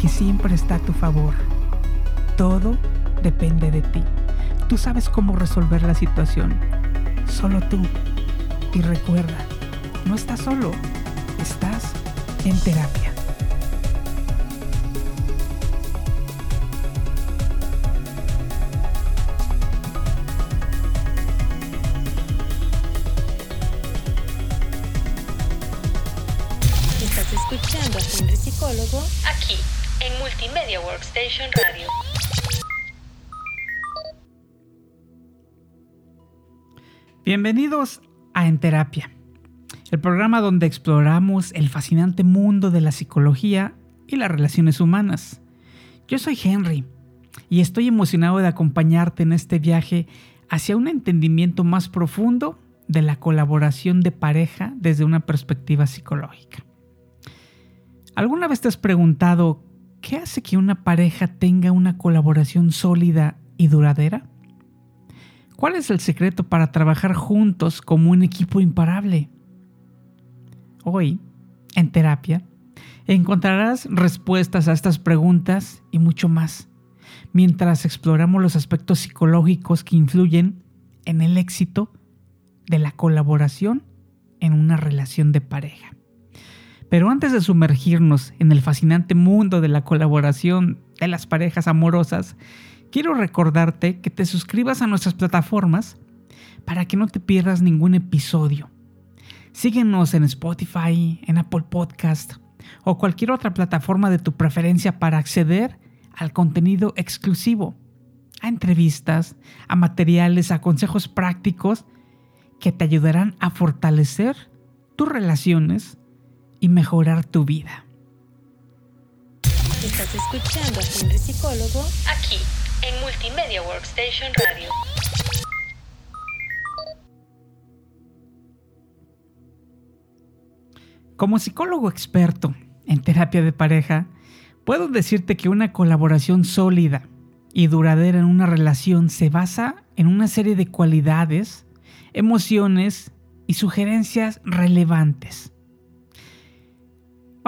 que siempre está a tu favor. Todo depende de ti. Tú sabes cómo resolver la situación. Solo tú. Y recuerda, no estás solo, estás en terapia. Estás escuchando a Henry Psicólogo en Multimedia Workstation Radio. Bienvenidos a En Terapia, el programa donde exploramos el fascinante mundo de la psicología y las relaciones humanas. Yo soy Henry y estoy emocionado de acompañarte en este viaje hacia un entendimiento más profundo de la colaboración de pareja desde una perspectiva psicológica. ¿Alguna vez te has preguntado qué hace que una pareja tenga una colaboración sólida y duradera? ¿Cuál es el secreto para trabajar juntos como un equipo imparable? Hoy, en terapia, encontrarás respuestas a estas preguntas y mucho más, mientras exploramos los aspectos psicológicos que influyen en el éxito de la colaboración en una relación de pareja. Pero antes de sumergirnos en el fascinante mundo de la colaboración de las parejas amorosas, quiero recordarte que te suscribas a nuestras plataformas para que no te pierdas ningún episodio. Síguenos en Spotify, en Apple Podcast o cualquier otra plataforma de tu preferencia para acceder al contenido exclusivo, a entrevistas, a materiales, a consejos prácticos que te ayudarán a fortalecer tus relaciones y mejorar tu vida. Estás escuchando a Henry Psicólogo aquí en Multimedia Workstation Radio. Como psicólogo experto en terapia de pareja, puedo decirte que una colaboración sólida y duradera en una relación se basa en una serie de cualidades, emociones y sugerencias relevantes.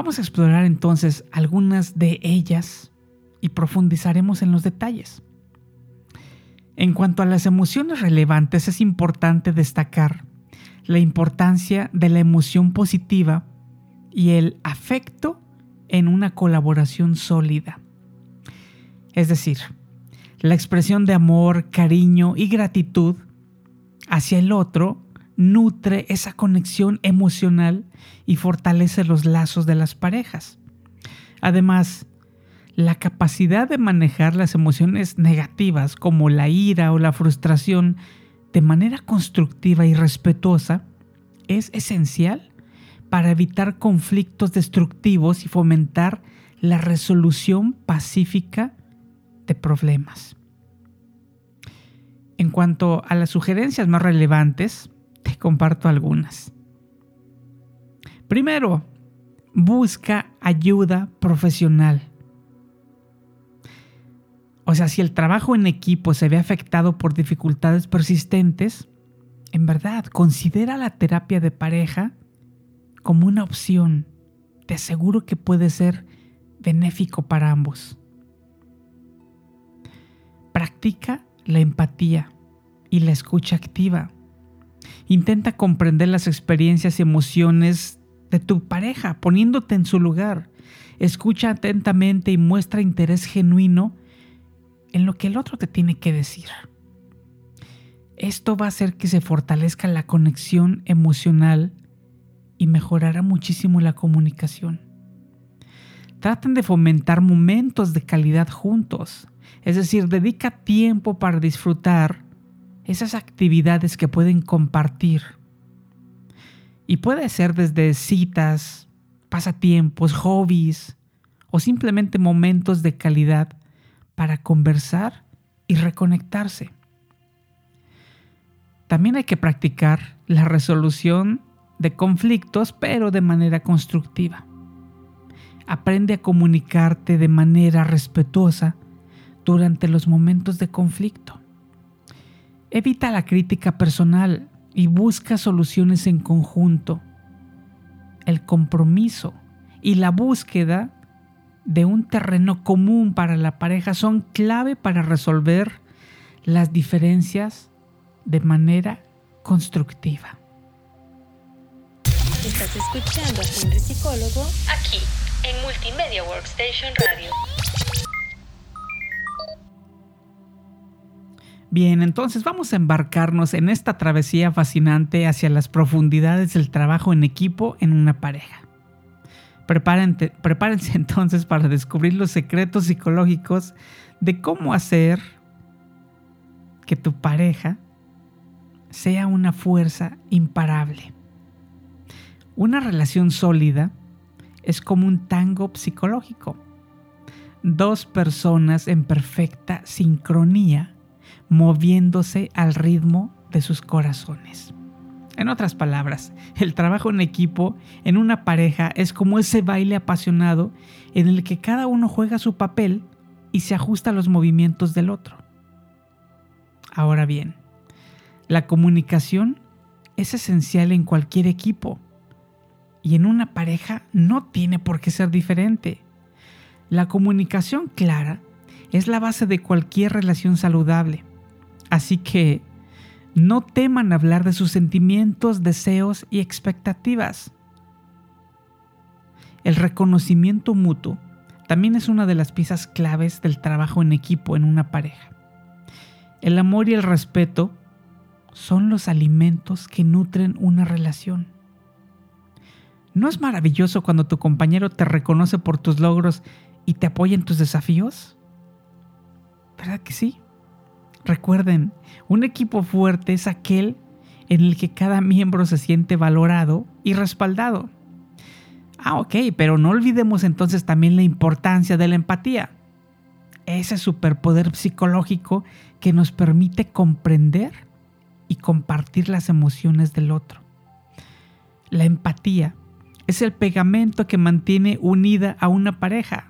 Vamos a explorar entonces algunas de ellas y profundizaremos en los detalles. En cuanto a las emociones relevantes, es importante destacar la importancia de la emoción positiva y el afecto en una colaboración sólida. Es decir, la expresión de amor, cariño y gratitud hacia el otro nutre esa conexión emocional y fortalece los lazos de las parejas. Además, la capacidad de manejar las emociones negativas como la ira o la frustración de manera constructiva y respetuosa es esencial para evitar conflictos destructivos y fomentar la resolución pacífica de problemas. En cuanto a las sugerencias más relevantes, te comparto algunas. Primero, busca ayuda profesional. O sea, si el trabajo en equipo se ve afectado por dificultades persistentes, en verdad, considera la terapia de pareja como una opción. Te aseguro que puede ser benéfico para ambos. Practica la empatía y la escucha activa. Intenta comprender las experiencias y emociones de tu pareja, poniéndote en su lugar. Escucha atentamente y muestra interés genuino en lo que el otro te tiene que decir. Esto va a hacer que se fortalezca la conexión emocional y mejorará muchísimo la comunicación. Traten de fomentar momentos de calidad juntos, es decir, dedica tiempo para disfrutar esas actividades que pueden compartir. Y puede ser desde citas, pasatiempos, hobbies o simplemente momentos de calidad para conversar y reconectarse. También hay que practicar la resolución de conflictos, pero de manera constructiva. Aprende a comunicarte de manera respetuosa durante los momentos de conflicto. Evita la crítica personal y busca soluciones en conjunto. El compromiso y la búsqueda de un terreno común para la pareja son clave para resolver las diferencias de manera constructiva. Estás escuchando a Henry Psicólogo aquí en Multimedia Workstation Radio. Bien, entonces vamos a embarcarnos en esta travesía fascinante hacia las profundidades del trabajo en equipo en una pareja. prepárense entonces para descubrir los secretos psicológicos de cómo hacer que tu pareja sea una fuerza imparable. Una relación sólida es como un tango psicológico. Dos personas en perfecta sincronía moviéndose al ritmo de sus corazones. En otras palabras, el trabajo en equipo en una pareja es como ese baile apasionado en el que cada uno juega su papel y se ajusta a los movimientos del otro. Ahora bien, la comunicación es esencial en cualquier equipo y en una pareja no tiene por qué ser diferente. La comunicación clara es la base de cualquier relación saludable Así que no teman hablar de sus sentimientos, deseos y expectativas. El reconocimiento mutuo también es una de las piezas claves del trabajo en equipo en una pareja. El amor y el respeto son los alimentos que nutren una relación. ¿No es maravilloso cuando tu compañero te reconoce por tus logros y te apoya en tus desafíos? ¿Verdad que sí? Recuerden, un equipo fuerte es aquel en el que cada miembro se siente valorado y respaldado. Ah, ok, pero no olvidemos entonces también la importancia de la empatía. Ese superpoder psicológico que nos permite comprender y compartir las emociones del otro. La empatía es el pegamento que mantiene unida a una pareja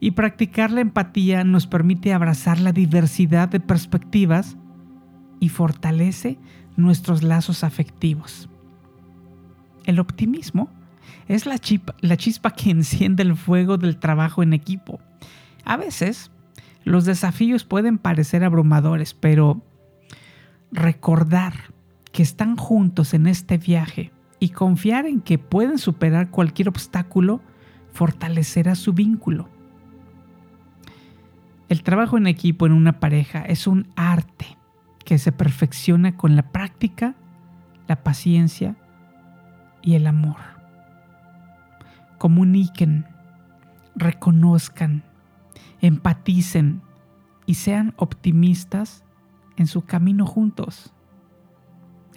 y practicar la empatía nos permite abrazar la diversidad de perspectivas y fortalece nuestros lazos afectivos. El optimismo es la, la chispa que enciende el fuego del trabajo en equipo. A veces, los desafíos pueden parecer abrumadores, pero recordar que están juntos en este viaje y confiar en que pueden superar cualquier obstáculo fortalecerá su vínculo. El trabajo en equipo en una pareja es un arte que se perfecciona con la práctica, la paciencia y el amor. Comuniquen, reconozcan, empaticen y sean optimistas en su camino juntos.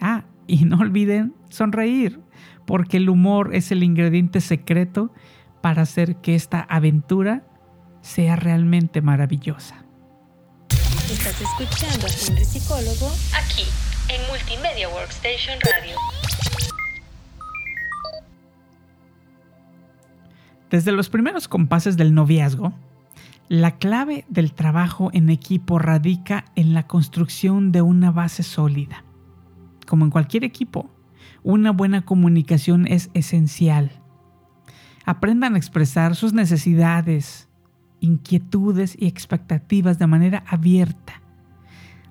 Ah, y no olviden sonreír, porque el humor es el ingrediente secreto para hacer que esta aventura sea realmente maravillosa. Estás escuchando a Henry Psicólogo aquí en Multimedia Workstation Radio. Desde los primeros compases del noviazgo, la clave del trabajo en equipo radica en la construcción de una base sólida. Como en cualquier equipo, una buena comunicación es esencial. Aprendan a expresar sus necesidades, inquietudes y expectativas de manera abierta.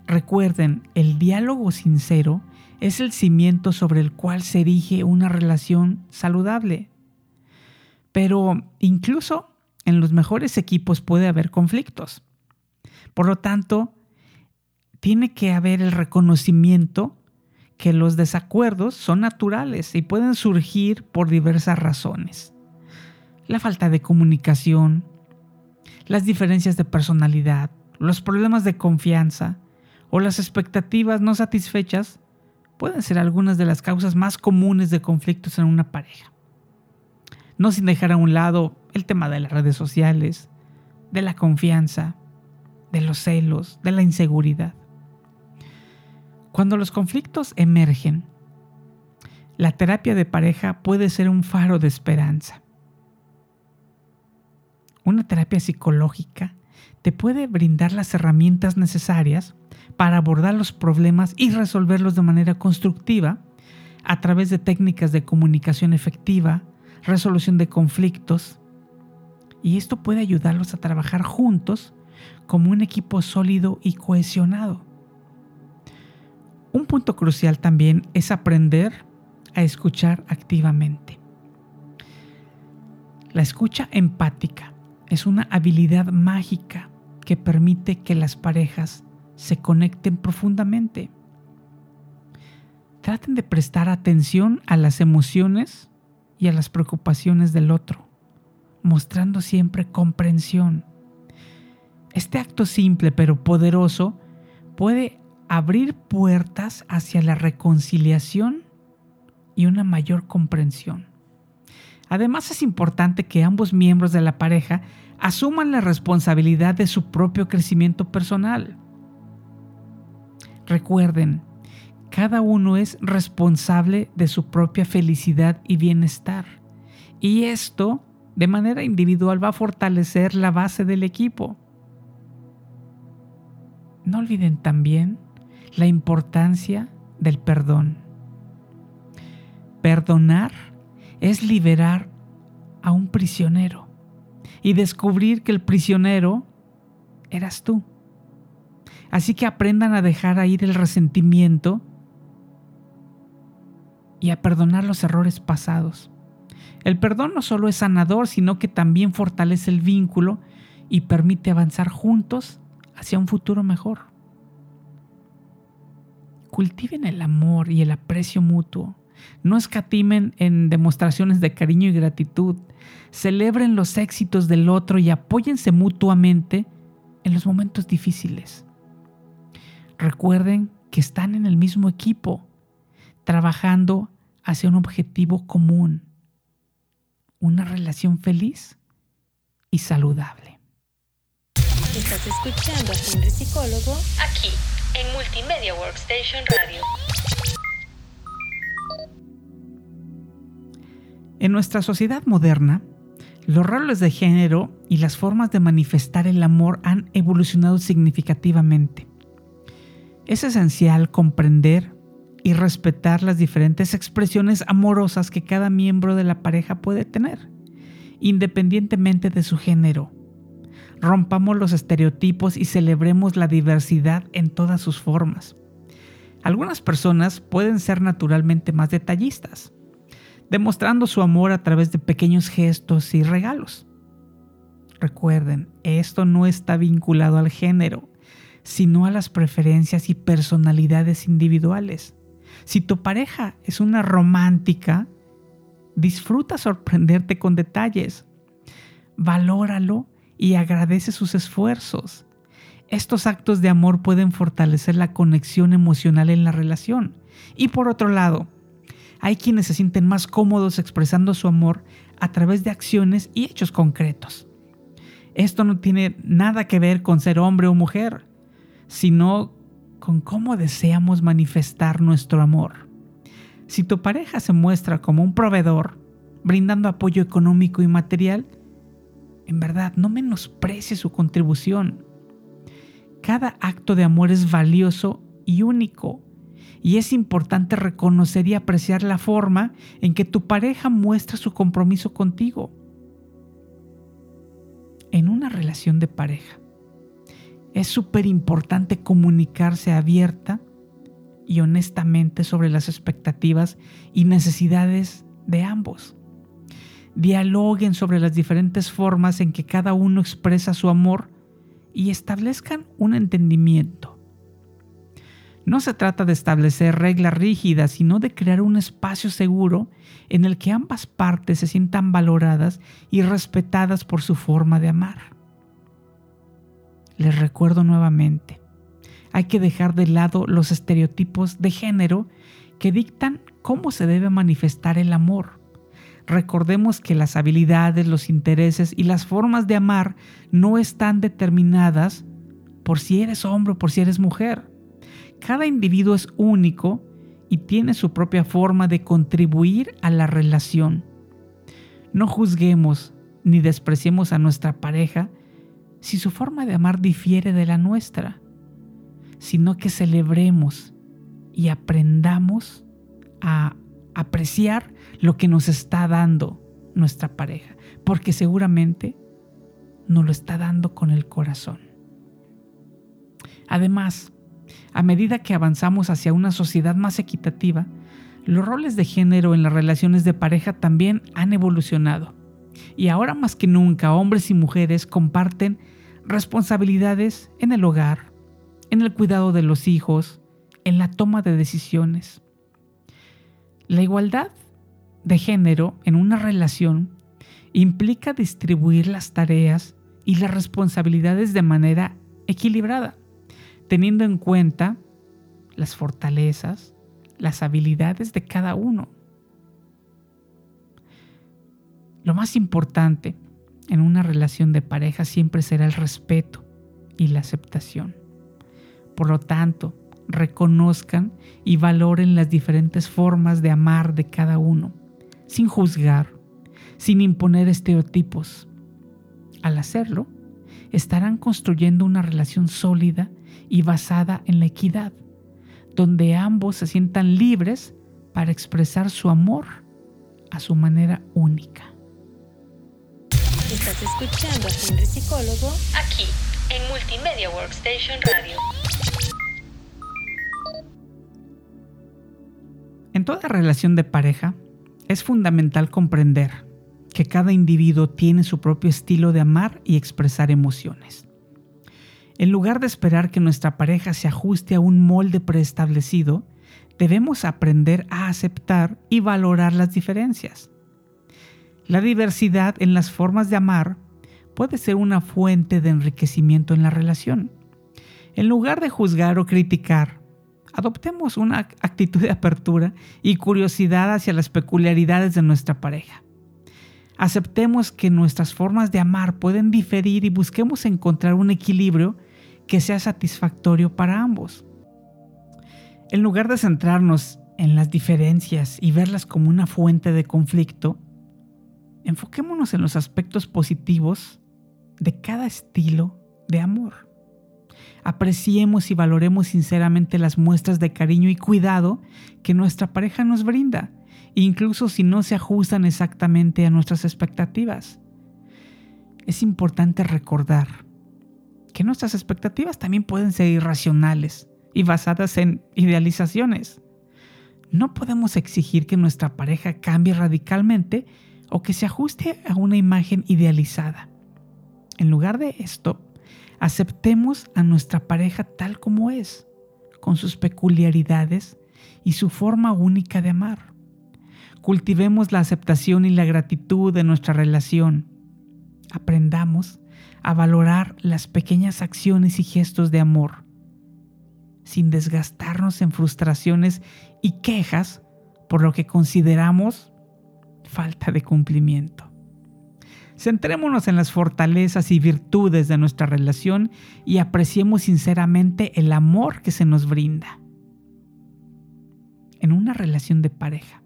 Recuerden, el diálogo sincero es el cimiento sobre el cual se erige una relación saludable. Pero incluso en los mejores equipos puede haber conflictos. Por lo tanto, tiene que haber el reconocimiento que los desacuerdos son naturales y pueden surgir por diversas razones. La falta de comunicación, las diferencias de personalidad, los problemas de confianza o las expectativas no satisfechas pueden ser algunas de las causas más comunes de conflictos en una pareja. no sin dejar a un lado el tema de las redes sociales, de la confianza, de los celos, de la inseguridad. Cuando los conflictos emergen, la terapia de pareja puede ser un faro de esperanza. Una terapia psicológica te puede brindar las herramientas necesarias para abordar los problemas y resolverlos de manera constructiva a través de técnicas de comunicación efectiva, resolución de conflictos, y esto puede ayudarlos a trabajar juntos como un equipo sólido y cohesionado. Un punto crucial también es aprender a escuchar activamente. La escucha empática es una habilidad mágica que permite que las parejas se conecten profundamente. Traten de prestar atención a las emociones y a las preocupaciones del otro, mostrando siempre comprensión. Este acto simple pero poderoso puede abrir puertas hacia la reconciliación y una mayor comprensión. Además es importante que ambos miembros de la pareja asuman la responsabilidad de su propio crecimiento personal. Recuerden, cada uno es responsable de su propia felicidad y bienestar. Y esto, de manera individual, va a fortalecer la base del equipo. No olviden también la importancia del perdón. Perdonar es liberar a un prisionero y descubrir que el prisionero eras tú. Así que aprendan a dejar ir el resentimiento y a perdonar los errores pasados. El perdón no solo es sanador, sino que también fortalece el vínculo y permite avanzar juntos hacia un futuro mejor. Cultiven el amor y el aprecio mutuo. No escatimen en demostraciones de cariño y gratitud. Celebren los éxitos del otro y apóyense mutuamente en los momentos difíciles. Recuerden que están en el mismo equipo, trabajando hacia un objetivo común, una relación feliz y saludable. Estás escuchando a Henry Psicólogo aquí en Multimedia Workstation Radio. En nuestra sociedad moderna, los roles de género y las formas de manifestar el amor han evolucionado significativamente. Es esencial comprender y respetar las diferentes expresiones amorosas que cada miembro de la pareja puede tener, independientemente de su género. Rompamos los estereotipos y celebremos la diversidad en todas sus formas. Algunas personas pueden ser naturalmente más detallistas, demostrando su amor a través de pequeños gestos y regalos. Recuerden, esto no está vinculado al género, sino a las preferencias y personalidades individuales. Si tu pareja es una romántica, disfruta sorprenderte con detalles. Valóralo y agradece sus esfuerzos. Estos actos de amor pueden fortalecer la conexión emocional en la relación. Y por otro lado, hay quienes se sienten más cómodos expresando su amor a través de acciones y hechos concretos. Esto no tiene nada que ver con ser hombre o mujer, sino con cómo deseamos manifestar nuestro amor. Si tu pareja se muestra como un proveedor, brindando apoyo económico y material, en verdad no menosprecie su contribución. Cada acto de amor es valioso y único y es importante reconocer y apreciar la forma en que tu pareja muestra su compromiso contigo. En una relación de pareja, es súper importante comunicarse abierta y honestamente sobre las expectativas y necesidades de ambos. Dialoguen sobre las diferentes formas en que cada uno expresa su amor y establezcan un entendimiento no se trata de establecer reglas rígidas, sino de crear un espacio seguro en el que ambas partes se sientan valoradas y respetadas por su forma de amar. Les recuerdo nuevamente, hay que dejar de lado los estereotipos de género que dictan cómo se debe manifestar el amor. recordemos que las habilidades, los intereses y las formas de amar no están determinadas por si eres hombre o por si eres mujer. Cada individuo es único y tiene su propia forma de contribuir a la relación. No juzguemos ni despreciemos a nuestra pareja si su forma de amar difiere de la nuestra, sino que celebremos y aprendamos a apreciar lo que nos está dando nuestra pareja, porque seguramente nos lo está dando con el corazón. Además, a medida que avanzamos hacia una sociedad más equitativa, los roles de género en las relaciones de pareja también han evolucionado. Y ahora más que nunca hombres y mujeres comparten responsabilidades en el hogar, en el cuidado de los hijos, en la toma de decisiones. La igualdad de género en una relación implica distribuir las tareas y las responsabilidades de manera equilibrada, teniendo en cuenta las fortalezas, las habilidades de cada uno. Lo más importante en una relación de pareja siempre será el respeto y la aceptación. Por lo tanto, reconozcan y valoren las diferentes formas de amar de cada uno, sin juzgar, sin imponer estereotipos. Al hacerlo, estarán construyendo una relación sólida y basada en la equidad, donde ambos se sientan libres para expresar su amor a su manera única. Estás escuchando a Henry Psicólogo aquí en Multimedia Workstation Radio. En toda relación de pareja es fundamental comprender que cada individuo tiene su propio estilo de amar y expresar emociones. En lugar de esperar que nuestra pareja se ajuste a un molde preestablecido, debemos aprender a aceptar y valorar las diferencias. La diversidad en las formas de amar puede ser una fuente de enriquecimiento en la relación. En lugar de juzgar o criticar, adoptemos una actitud de apertura y curiosidad hacia las peculiaridades de nuestra pareja. Aceptemos que nuestras formas de amar pueden diferir y busquemos encontrar un equilibrio que sea satisfactorio para ambos. En lugar de centrarnos en las diferencias y verlas como una fuente de conflicto, enfoquémonos en los aspectos positivos de cada estilo de amor. Apreciemos y valoremos sinceramente las muestras de cariño y cuidado que nuestra pareja nos brinda, incluso si no se ajustan exactamente a nuestras expectativas. Es importante recordar que nuestras expectativas también pueden ser irracionales y basadas en idealizaciones. No podemos exigir que nuestra pareja cambie radicalmente o que se ajuste a una imagen idealizada. En lugar de esto, aceptemos a nuestra pareja tal como es, con sus peculiaridades y su forma única de amar. Cultivemos la aceptación y la gratitud de nuestra relación. Aprendamos a valorar las pequeñas acciones y gestos de amor, sin desgastarnos en frustraciones y quejas por lo que consideramos falta de cumplimiento. Centrémonos en las fortalezas y virtudes de nuestra relación y apreciemos sinceramente el amor que se nos brinda. En una relación de pareja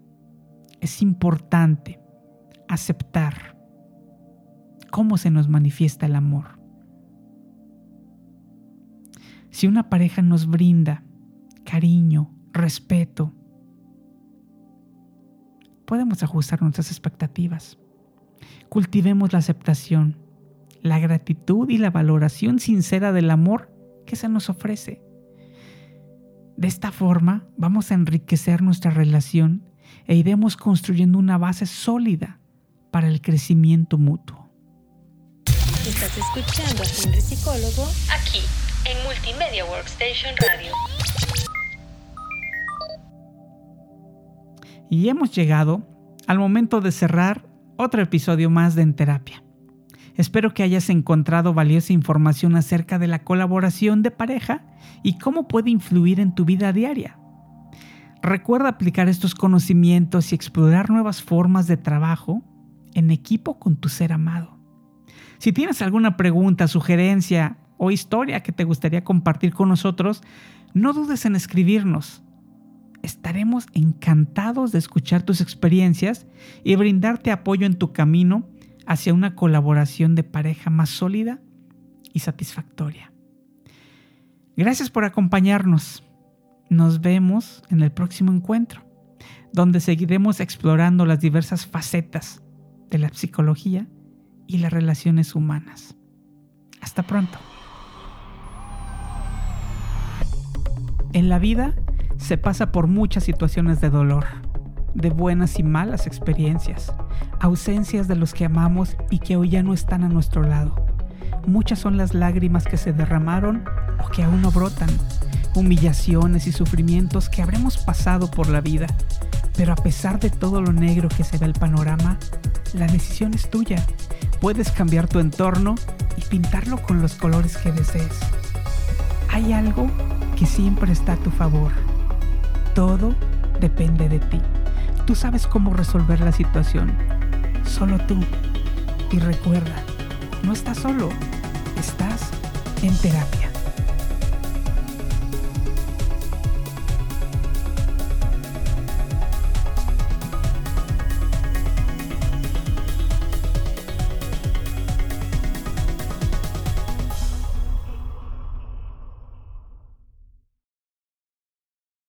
es importante aceptar cómo se nos manifiesta el amor. Si una pareja nos brinda cariño, respeto, podemos ajustar nuestras expectativas. Cultivemos la aceptación, la gratitud y la valoración sincera del amor que se nos ofrece. De esta forma vamos a enriquecer nuestra relación e iremos construyendo una base sólida para el crecimiento mutuo. Estás escuchando a Henry Psicólogo aquí en Multimedia Workstation Radio. Y hemos llegado al momento de cerrar otro episodio más de En Terapia. Espero que hayas encontrado valiosa información acerca de la colaboración de pareja y cómo puede influir en tu vida diaria. Recuerda aplicar estos conocimientos y explorar nuevas formas de trabajo en equipo con tu ser amado. Si tienes alguna pregunta, sugerencia o historia que te gustaría compartir con nosotros, no dudes en escribirnos. Estaremos encantados de escuchar tus experiencias y brindarte apoyo en tu camino hacia una colaboración de pareja más sólida y satisfactoria. Gracias por acompañarnos. Nos vemos en el próximo encuentro, donde seguiremos explorando las diversas facetas de la psicología y las relaciones humanas. Hasta pronto. En la vida se pasa por muchas situaciones de dolor, de buenas y malas experiencias, ausencias de los que amamos y que hoy ya no están a nuestro lado. Muchas son las lágrimas que se derramaron o que aún no brotan, humillaciones y sufrimientos que habremos pasado por la vida. Pero a pesar de todo lo negro que se ve el panorama, la decisión es tuya. Puedes cambiar tu entorno y pintarlo con los colores que desees. Hay algo que siempre está a tu favor. Todo depende de ti. Tú sabes cómo resolver la situación. Solo tú. Y recuerda, no estás solo. Estás en terapia.